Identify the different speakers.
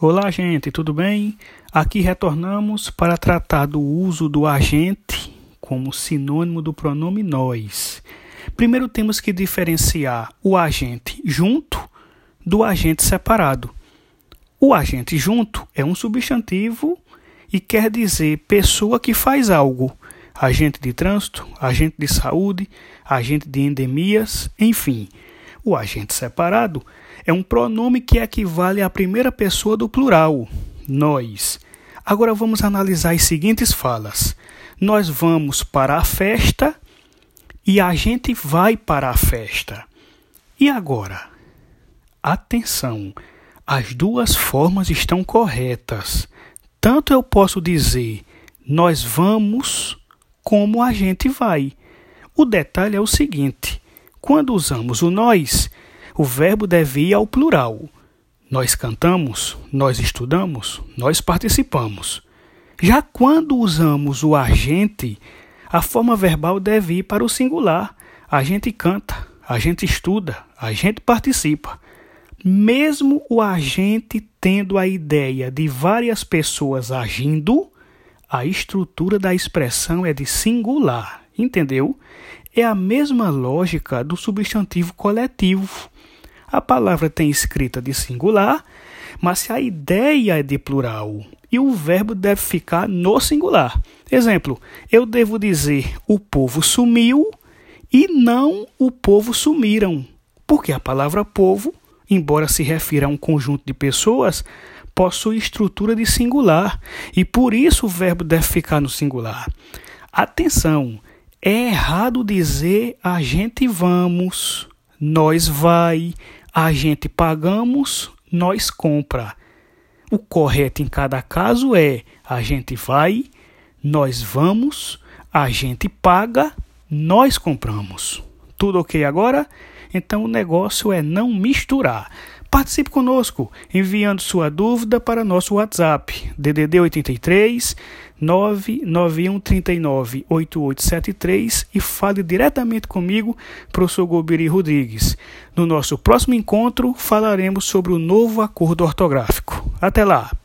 Speaker 1: Olá, gente, tudo bem? Aqui retornamos para tratar do uso do agente como sinônimo do pronome nós. Primeiro temos que diferenciar o agente junto do agente separado. O agente junto é um substantivo e quer dizer pessoa que faz algo. Agente de trânsito, agente de saúde, agente de endemias, enfim. O agente separado é um pronome que equivale à primeira pessoa do plural, nós. Agora vamos analisar as seguintes falas. Nós vamos para a festa e a gente vai para a festa. E agora? Atenção, as duas formas estão corretas. Tanto eu posso dizer nós vamos, como a gente vai. O detalhe é o seguinte: quando usamos o nós, o verbo deve ir ao plural. Nós cantamos, nós estudamos, nós participamos. Já quando usamos o agente, a forma verbal deve ir para o singular. A gente canta, a gente estuda, a gente participa. Mesmo o agente tendo a ideia de várias pessoas agindo, a estrutura da expressão é de singular, entendeu? É a mesma lógica do substantivo coletivo. A palavra tem escrita de singular, mas se a ideia é de plural e o verbo deve ficar no singular. Exemplo, eu devo dizer o povo sumiu e não o povo sumiram, porque a palavra povo, embora se refira a um conjunto de pessoas, possui estrutura de singular e por isso o verbo deve ficar no singular. Atenção, é errado dizer a gente vamos, nós vai, a gente pagamos, nós compra. O correto em cada caso é a gente vai, nós vamos, a gente paga, nós compramos. Tudo ok agora? Então o negócio é não misturar. Participe conosco enviando sua dúvida para nosso WhatsApp DDD 83 991 39 8873 e fale diretamente comigo, professor Gobiri Rodrigues. No nosso próximo encontro falaremos sobre o novo acordo ortográfico. Até lá!